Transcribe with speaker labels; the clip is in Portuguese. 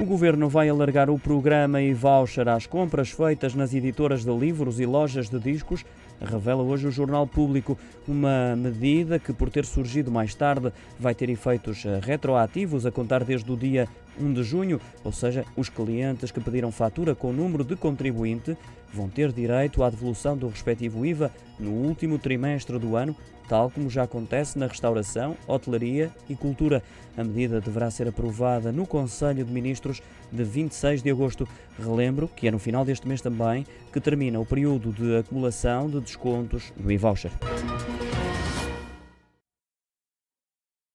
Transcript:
Speaker 1: O Governo vai alargar o programa e voucher às compras feitas nas editoras de livros e lojas de discos, revela hoje o Jornal Público. Uma medida que, por ter surgido mais tarde, vai ter efeitos retroativos a contar desde o dia 1 de junho, ou seja, os clientes que pediram fatura com o número de contribuinte vão ter direito à devolução do respectivo IVA no último trimestre do ano, tal como já acontece na restauração, hotelaria e cultura. A medida deverá ser aprovada no Conselho de Ministros de 26 de agosto. Relembro que é no final deste mês também que termina o período de acumulação de descontos no e-voucher.